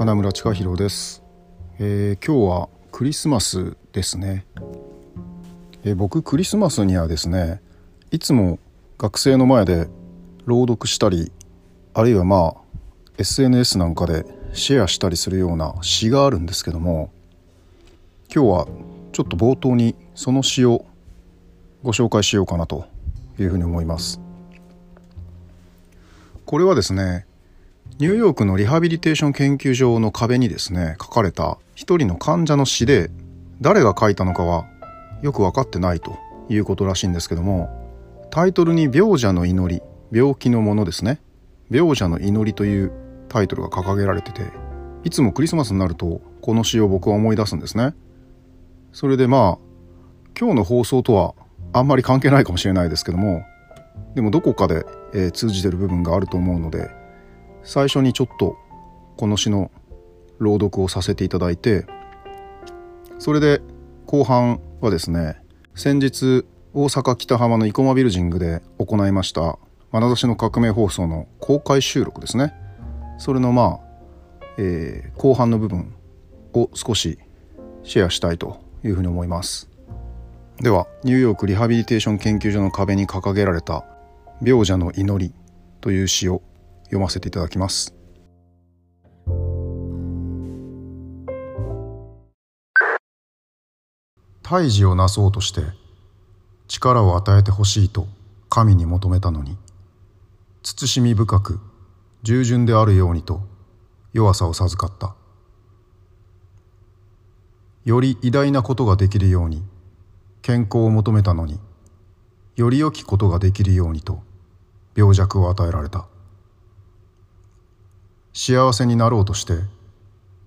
花村千佳弘です、えー今日はクリスマスですね、えー僕クリスマスにはですねいつも学生の前で朗読したりあるいはまあ SNS なんかでシェアしたりするような詩があるんですけども今日はちょっと冒頭にその詩をご紹介しようかなというふうに思います。これはですねニューヨークのリハビリテーション研究所の壁にですね書かれた一人の患者の詩で誰が書いたのかはよく分かってないということらしいんですけどもタイトルに「病者の祈り」病気のものですね「病者の祈り」というタイトルが掲げられてていつもクリスマスになるとこの詩を僕は思い出すんですね。それでまあ今日の放送とはあんまり関係ないかもしれないですけどもでもどこかで、えー通じてる部分があると思うので最初にちょっとこの詩の朗読をさせていただいてそれで後半はですね先日大阪北浜の生駒ビルジングで行いました「眼差しの革命放送」の公開収録ですね。それのまあ、えー後半の部分を少しシェアしたいというふうに思います。ではニューヨークリハビリテーション研究所の壁に掲げられた「病者の祈り」という詩を読ませていただきます。胎児をなそうとして力を与えてほしいと神に求めたのに慎み深く従順であるようにと弱さを授かった。より偉大なことができるように健康を求めたのにより良きことができるようにと病弱を与えられた。幸せになろうとして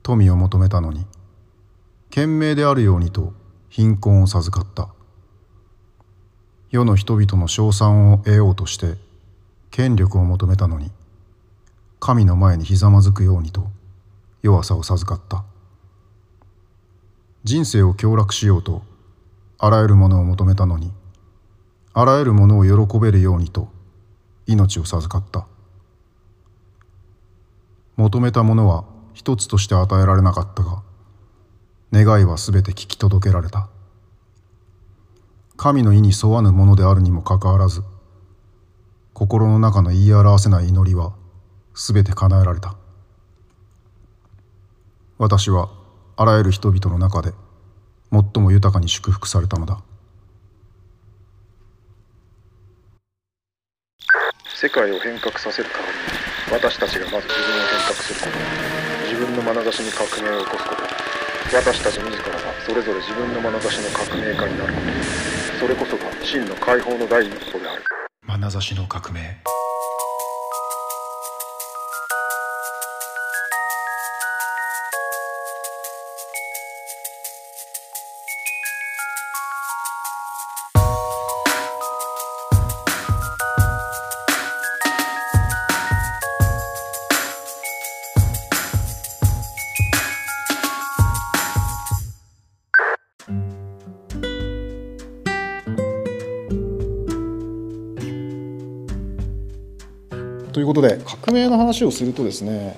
富を求めたのに賢明であるようにと貧困を授かった。世の人々の称賛を得ようとして権力を求めたのに神の前にひざまずくようにと弱さを授かった。人生を享楽しようとあらゆるものを求めたのにあらゆるものを喜べるようにと命を授かった。求めたものは一つとして与えられなかったが願いはすべて聞き届けられた。神の意に沿わぬものであるにもかかわらず心の中の言い表せない祈りはすべて叶えられた。私はあらゆる人々の中で最も豊かに祝福されたのだ。世界を変革させる代わりに私たちがまず自分を変革すること。自分の眼差しに革命を起こすこと。私たち自らがそれぞれ自分の眼差しの革命家になること。それこそが真の解放の第一歩である。眼差しの革命。いうことで革命の話をするとですね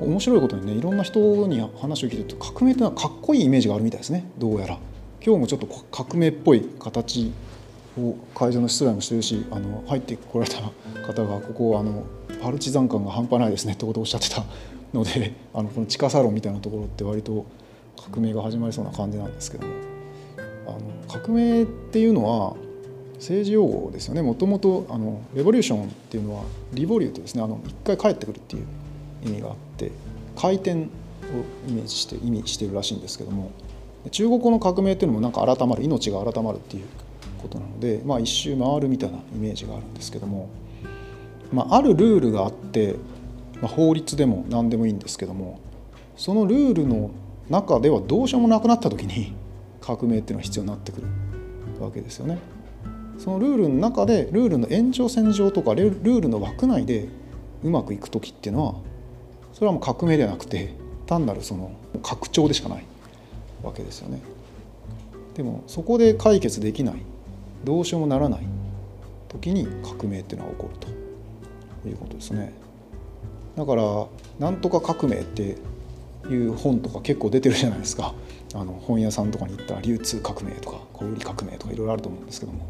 面白いことにねいろんな人に話を聞いてると革命ってのはかっこいいイメージがあるみたいですね。どうやら。今日もちょっと革命っぽい形を会場の失礼もしてるしあの入ってこられた方がここあのパルチザン感が半端ないですねってことをおっしゃってたのであのこの地下サロンみたいなところって割と革命が始まりそうな感じなんですけども。あの革命っていうのは政治用語ですよねもともとあのレボリューションっていうのはリボリュートですねあの一回帰ってくるっていう意味があって回転をイメージして意味してるらしいんですけども中国語の革命っていうのもなんか改まる命が改まるっていうことなので、まあ、一周回るみたいなイメージがあるんですけども、まあ、あるルールがあって、まあ、法律でも何でもいいんですけどもそのルールの中ではどうしようもなくなった時に革命っていうのは必要になってくるわけですよね。そのルールの中でルールの延長線上とかルールの枠内でうまくいく時っていうのはそれはもう革命ではなくて単なるその拡張でしかないわけですよね。でもそこで解決できないどうしようもならない時に革命っていうのは起こるということですね。だから「なんとか革命」っていう本とか結構出てるじゃないですかあの本屋さんとかに行ったら流通革命とか小売革命とかいろいろあると思うんですけども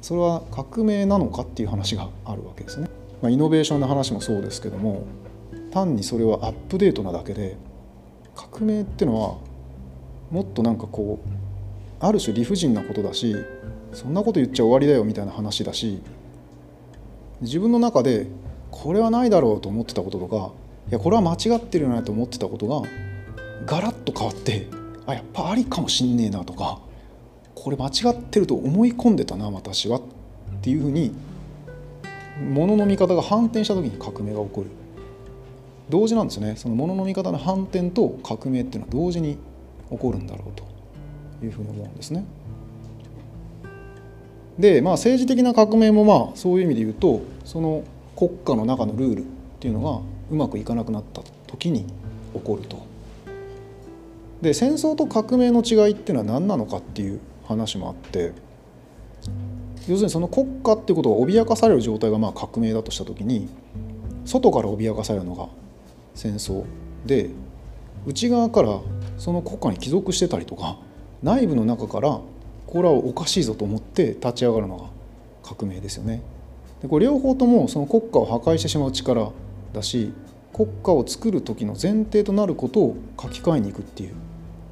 それは革命なのかっていう話があるわけですね。まあ、イノベーションの話もそうですけども単にそれはアップデートなだけで革命ってのはもっとなんかこうある種理不尽なことだしそんなこと言っちゃ終わりだよみたいな話だし自分の中でこれはないだろうと思ってたこととかいやこれは間違ってるよなと思ってたことがガラッと変わってあやっぱありかもしんねえなとかこれ間違ってると思い込んでたな私はっていうふうにもの見方が反転した時に革命が起こる同時なんですねそのものの見方の反転と革命っていうのは同時に起こるんだろうというふうに思うんですね。でまあ政治的な革命もまあそういう意味で言うとその国家の中のルールっていうのがうまくいかなくなった時に起こると。で戦争と革命の違いっていうのは何なのかっていう話もあって要するにその国家っていうことが脅かされる状態がまあ革命だとした時に外から脅かされるのが戦争で内側からその国家に帰属してたりとか内部の中からこれはおかしいぞと思って立ち上がるのが革命ですよね。でこれ両方ともその国家を破壊してしまう力だし国家を作る時の前提となることを書き換えにいくっていう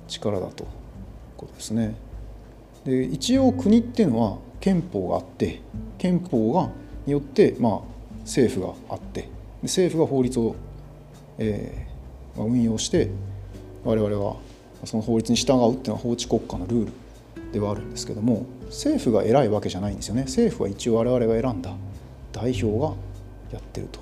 力だということですね。で一応国っていうのは憲法があって憲法がによってまあ政府があって政府が法律を、えー、運用して我々はその法律に従うっていうのは法治国家のルールではあるんですけども政府が偉いわけじゃないんですよね。政府は一応我々が選んだ代表がやってると。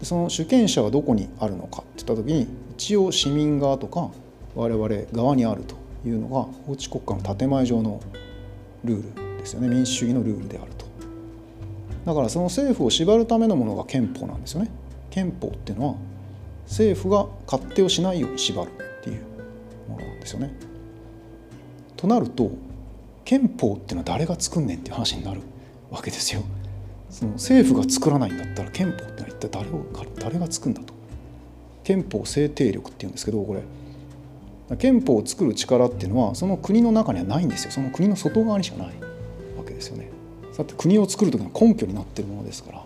でその主権者はどこにあるのかっていった時に一応市民側とか我々側にあると。いうのが法治国家の建前上のルールですよね民主主義のルールであるとだからその政府を縛るためのものが憲法なんですよね憲法っていうのは政府が勝手をしないように縛るっていうものなんですよね。となると憲法っていうのは誰が作んねんっていう話になるわけですよ。その政府が作らないんだったら憲法ってのは一体誰を誰が作るんだと。憲法制定力っていうんですけどこれ憲法を作る力っていうのはその国の中にはないんですよその国の外側にしかないわけですよね。だって国を作る時の根拠になってるものですから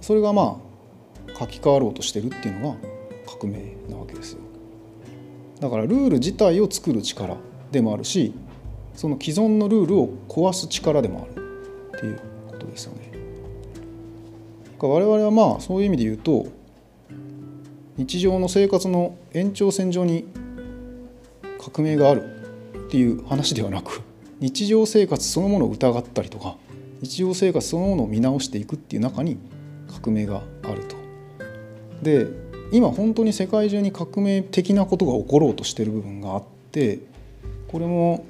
それがまあ書き換わろうとしてるっていうのが革命なわけですよ。だからルール自体を作る力でもあるしその既存のルールを壊す力でもあるっていうことですよね。我々はまあそういう意味で言うと日常の生活の延長線上に革命があるっていう話ではなく日常生活そのものを疑ったりとか日常生活そのものを見直していくっていう中に革命があると。で今本当に世界中に革命的なことが起ころうとしてる部分があってこれも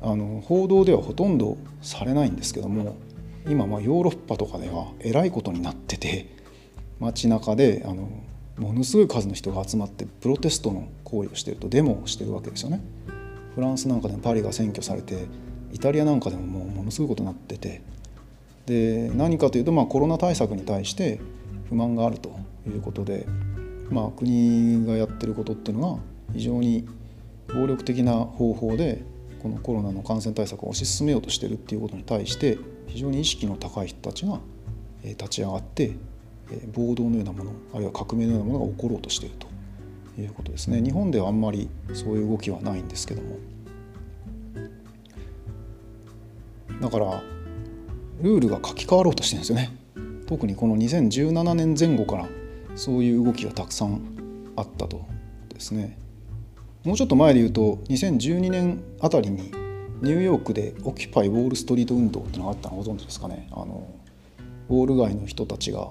あの報道ではほとんどされないんですけども今まあヨーロッパとかではえらいことになってて街中であのものすごい数の人が集まってプロテストの行為をしてるとデモをしてるわけですよね。フランスなんかでもパリが占拠されてイタリアなんかでももうものすごいことになっててで何かというとまあコロナ対策に対して不満があるということでまあ、国がやってることっていうのが非常に暴力的な方法でこのコロナの感染対策を推し進めようとしてるっていうことに対して非常に意識の高い人たちが立ち上がって暴動のようなものあるいは革命のようなものが起ころうとしているということですね。日本ではあんまりそういう動きはないんですけども。だからルールが書き換わろうとしてるんですよね。特にこの2017年前後からそういう動きがたくさんあったとですね。もうちょっと前で言うと2012年あたりにニューヨークでオキュパイ・ウォール・ストリート運動ってのがあったのご存知ですかね。あのウォール街の人たちが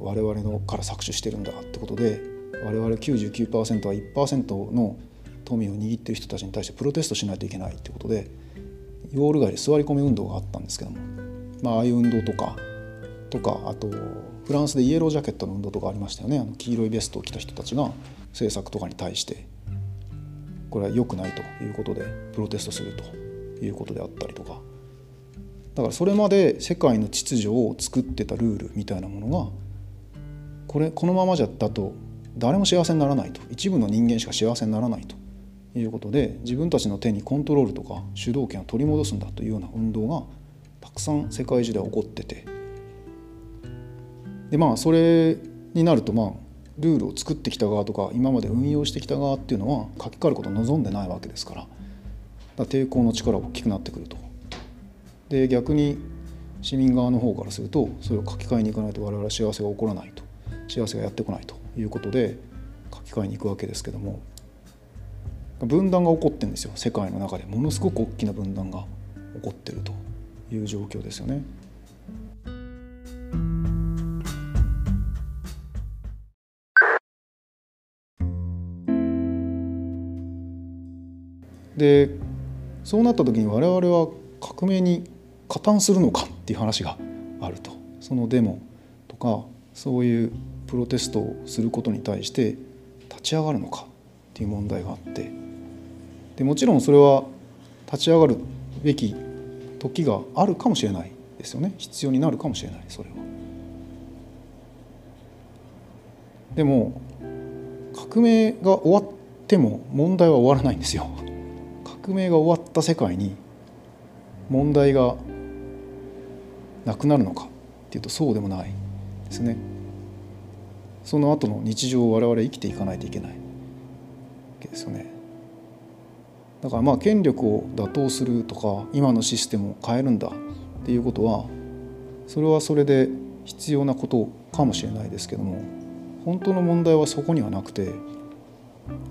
我々のから搾取してるんだってことで我々99%は1%の富を握ってる人たちに対してプロテストしないといけないってことでウォール街で座り込み運動があったんですけども、まあ、ああいう運動とかとかあとフランスでイエロージャケットの運動とかありましたよね。あの黄色いベストを着た人たちが政策とかに対してこれは良くないということでプロテストするということであったりとか。だからそれまで世界の秩序を作ってたルールみたいなものがこれこのままじゃだと誰も幸せにならないと。一部の人間しか幸せにならないと。いうことで自分たちの手にコントロールとか主導権を取り戻すんだというような運動がたくさん世界中で起こってて。でまあそれになるとまあルールを作ってきた側とか今まで運用してきた側っていうのは書き換えることを望んでないわけですから。だから抵抗の力が大きくなってくると。で逆に市民側の方からするとそれを書き換えに行かないと我々は幸せが起こらないと。幸せがやってこないということで書き換えに行くわけですけども分断が起こってるんですよ世界の中でものすごく大きな分断が起こってるという状況ですよね。でそうなった時に我々は革命に加担するのかっていう話があるとそのデモとかそういうプロテストをすることに対して立ち上がるのかっていう問題があってでもちろんそれは立ち上がるべき時があるかもしれないですよね必要になるかもしれないそれは。でも革命が終わっても問題は終わらないんですよ。革命が終わった世界に問題がなくなるのかっていうとそうでもないですね。その後の日常を我々生きていかないといけないわけですよね。だからまあ権力を打倒するとか今のシステムを変えるんだっていうことはそれはそれで必要なことかもしれないですけども本当の問題はそこにはなくて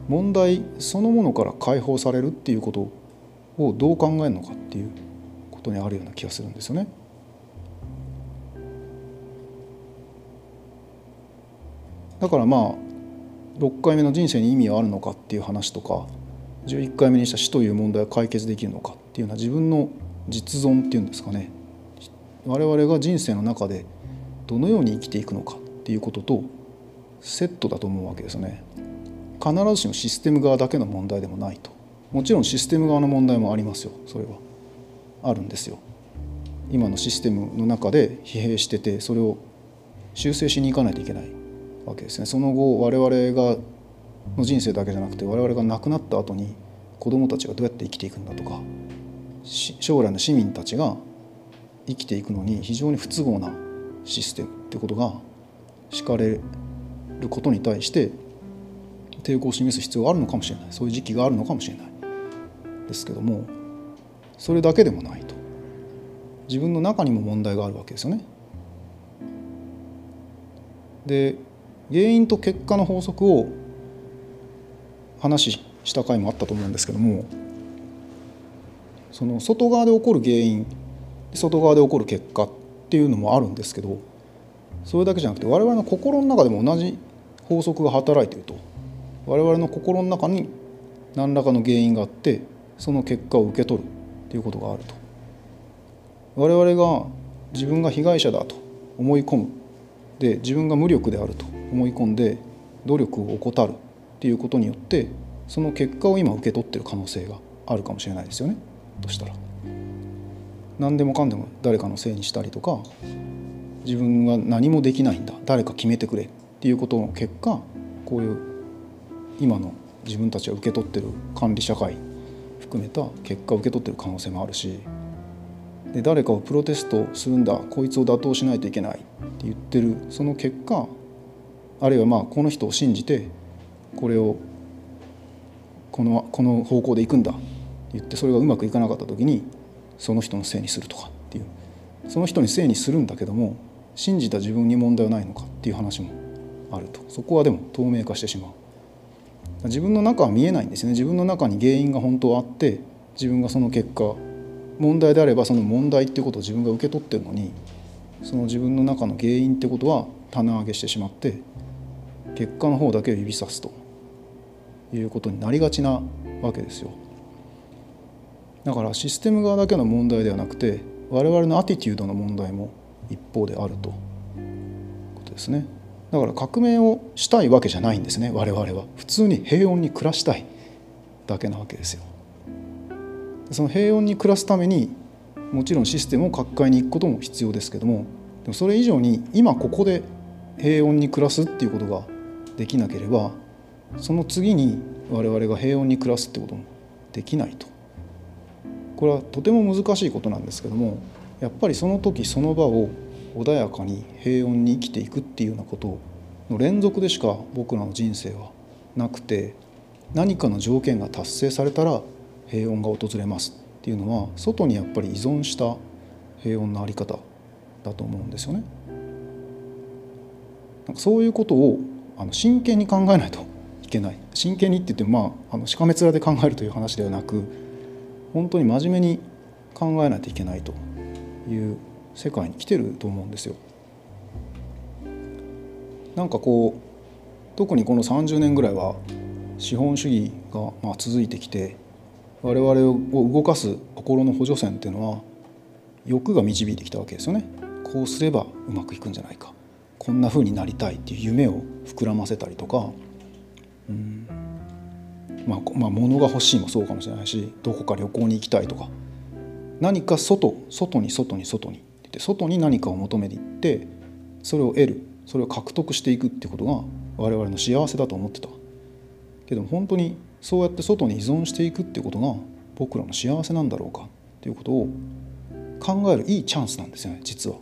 問題そのものから解放されるっていうことをどう考えるのかっていうことにあるような気がするんですよね。だからまあ6回目の人生に意味はあるのかっていう話とか11回目にした死という問題を解決できるのかっていうのは自分の実存っていうんですかね。我々が人生の中でどのように生きていくのかっていうこととセットだと思うわけですね。必ずしもシステム側だけの問題でもないと。もちろんシステム側の問題もありますよ。それは。あるんですよ。今のシステムの中で疲弊しててそれを修正しに行かないといけない。わけですね。その後我々がの人生だけじゃなくて我々が亡くなった後に子どもたちがどうやって生きていくんだとか将来の市民たちが生きていくのに非常に不都合なシステムってことが敷かれることに対して抵抗を示す必要があるのかもしれない。そういう時期があるのかもしれない。ですけどもそれだけでもないと。自分の中にも問題があるわけですよね。で原因と結果の法則を話した回もあったと思うんですけどもその外側で起こる原因外側で起こる結果っていうのもあるんですけどそれだけじゃなくて我々の心の中でも同じ法則が働いていると。我々の心の中に何らかの原因があってその結果を受け取るということがあると。我々が自分が被害者だと思い込むで自分が無力であると思い込んで努力を怠るっていうことによってその結果を今受け取ってる可能性があるかもしれないですよね。としたら。何でもかんでも誰かのせいにしたりとか自分は何もできないんだ誰か決めてくれっていうことの結果こういう今の自分たちが受け取ってる管理社会含めた結果を受け取ってる可能性もあるしで誰かをプロテストするんだこいつを打倒しないといけないって言ってるその結果あるいはまあこの人を信じてこれをこのこの方向で行くんだって言ってそれがうまくいかなかった時にその人のせいにするとかっていう。その人にせいにするんだけども信じた自分に問題はないのかっていう話もあると。そこはでも透明化してしまう。自分の中は見えないんですね。自分の中に原因が本当はあって自分がその結果問題であればその問題っていうことを自分が受け取ってるのにその自分の中の原因ってことは棚上げしてしまって結果の方だけを指さすということになりがちなわけですよ。だからシステム側だけの問題ではなくて我々のアティテュードの問題も一方であるということですね。だから革命をしたいわけじゃないんですね我々は普通に平穏に暮らしたいだけなわけですよその平穏に暮らすためにもちろんシステムを各界に行くことも必要ですけどもでもそれ以上に今ここで平穏に暮らすっていうことができなければその次に我々が平穏に暮らすってこともできないと。これはとても難しいことなんですけどもやっぱりその時その場を穏やかに平穏に生きていくっていうようなことの連続でしか僕らの人生はなくて何かの条件が達成されたら平穏が訪れます。っていうのは外にやっぱり依存した平穏の在り方だと思うんですよね。なんかそういうことをあの真剣に考えないといけない真剣にって言ってもまああのしかめ面で考えるという話ではなく本当に真面目に考えないといけないという世界に来てると思うんですよ。なんかこう特にこの30年ぐらいは資本主義がまあ続いてきて我々を動かす心の補助線っていうのは欲が導いてきたわけですよね。こうすればうまくいくんじゃないか。こんな風になりたいっていう夢を膨らませたりとか、うん。まあ、まあ物が欲しいもそうかもしれないしどこか旅行に行きたいとか。何か外外に外に外にって外に何かを求めていってそれを得るそれを獲得していくってことが我々の幸せだと思ってた。けど本当にそうやって外に依存していくっていうことが僕らの幸せなんだろうかっていうことを考えるいいチャンスなんですよね実は。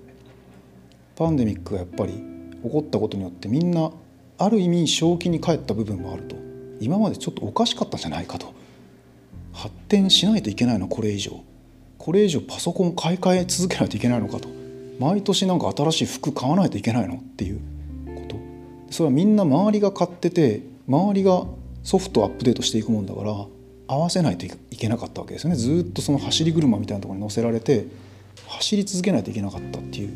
パンデミックがやっぱり起こったことによってみんなある意味正気に帰った部分もあると。今までちょっとおかしかったんじゃないかと。発展しないといけないのこれ以上。これ以上パソコン買い替え続けないといけないのかと。毎年なんか新しい服買わないといけないのっていうこと。それはみんな周りが買ってて周りがソフトアップデートしていくもんだから合わせないといけなかったわけですよねずっとその走り車みたいなところに乗せられて走り続けないといけなかったっていう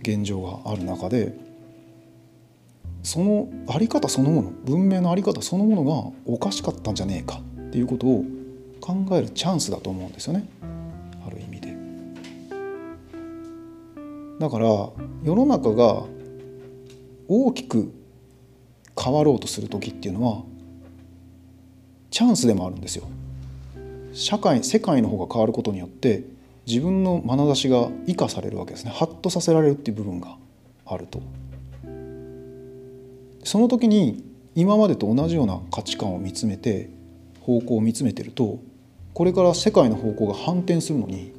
現状がある中でその在り方そのもの文明の在り方そのものがおかしかったんじゃねえかっていうことを考えるチャンスだと思うんですよねある意味で。だから世の中が大きく変わろうとする時っていうのはチャンスでもあるんですよ。社会世界の方が変わることによって自分の眼差しが生かされるわけですねハッとさせられるっていう部分があるとその時に今までと同じような価値観を見つめて方向を見つめてるとこれから世界の方向が反転するのに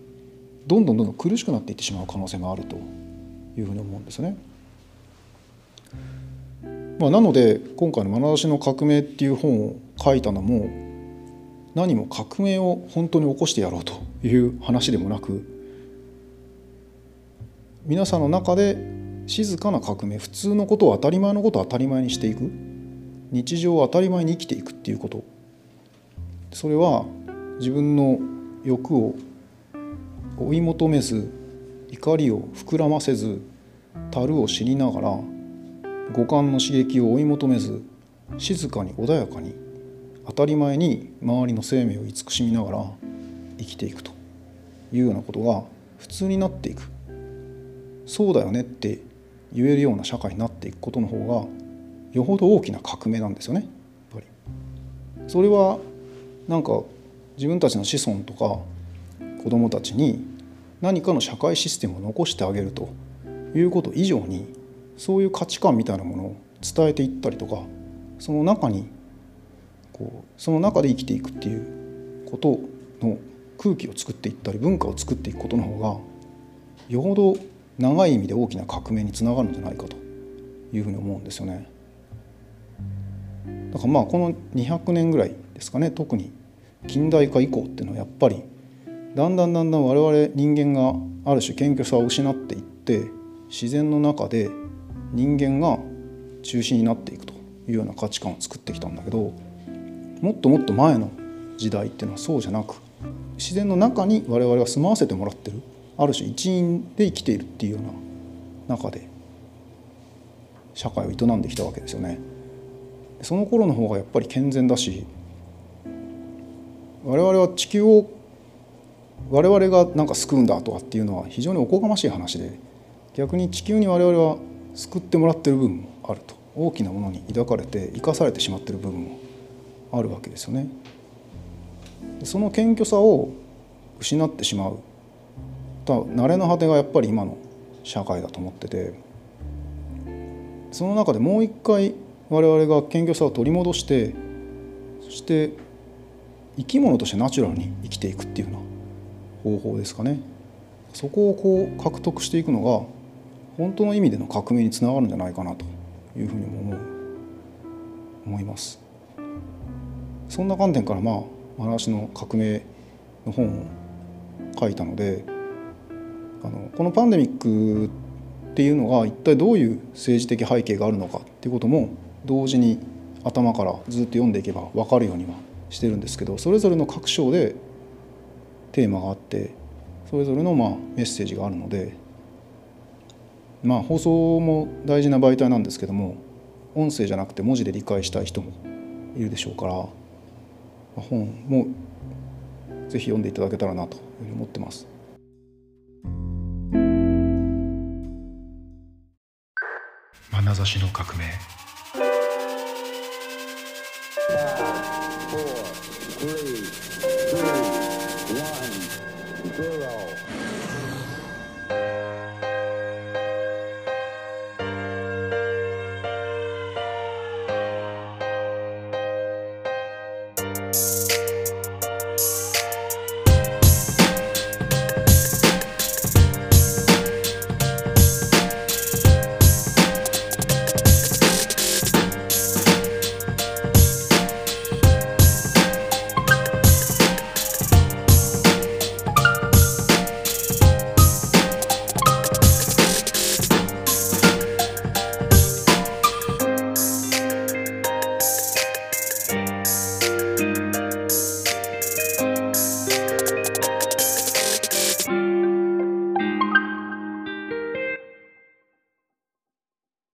どんどんどんどん苦しくなっていってしまう可能性もあるというふうに思うんですね。まあ、なので今回の「眼差しの革命」っていう本を書いたのも何も革命を本当に起こしてやろうという話でもなく皆さんの中で静かな革命普通のことを当たり前のことを当たり前にしていく日常を当たり前に生きていくっていうこと。それは自分の欲を追い求めず怒りを膨らませず樽を知りながら五感の刺激を追い求めず静かに穏やかに当たり前に周りの生命を慈しみながら生きていくというようなことが普通になっていくそうだよねって言えるような社会になっていくことの方がよほど大きな革命なんですよねやっぱり。それはなんか自分たちの子孫とか子供たちに何かの社会システムを残してあげるということ以上にそういう価値観みたいなものを伝えていったりとかその中にこうその中で生きていくっていうことの空気を作っていったり文化を作っていくことの方がよほど長い意味で大きな革命につながるんじゃないかというふうに思うんですよね。だからまあこの200年ぐらいですかね特に近代化以降っていうのはやっぱりだんだんだんだん我々人間がある種謙虚さを失っていって自然の中で人間が中心になっていくというような価値観を作ってきたんだけどもっともっと前の時代っていうのはそうじゃなく自然の中に我々は住まわせてもらってるある種一員で生きているっていうような中で社会を営んできたわけですよね。その頃の方がやっぱり健全だし我々は地球を我々がなんか救うんだとかっていうのは非常におこがましい話で逆に地球に我々は救ってもらってる部分もあると大きなものに抱かれて生かされてしまってる部分もあるわけですよね。その謙虚さを失ってしまう。た慣れの果てがやっぱり今の社会だと思ってて。その中でもう一回我々が謙虚さを取り戻してそして生き物としてナチュラルに生きていくっていうような方法ですかね。そこをこう獲得していくのが本当の意味での革命につながるんじゃないかなというふうにも思う。思います。そんな観点からまあ私の革命の本を書いたのであのこのパンデミックっていうのが一体どういう政治的背景があるのかっていうことも同時に頭からずっと読んでいけば分かるようにはしてるんですけどそれぞれの各章でテーマがあってそれぞれのまあメッセージがあるのでまあ放送も大事な媒体なんですけども音声じゃなくて文字で理解したい人もいるでしょうから本もぜひ読んでいただけたらなというふうに思ってます。眼差しの革命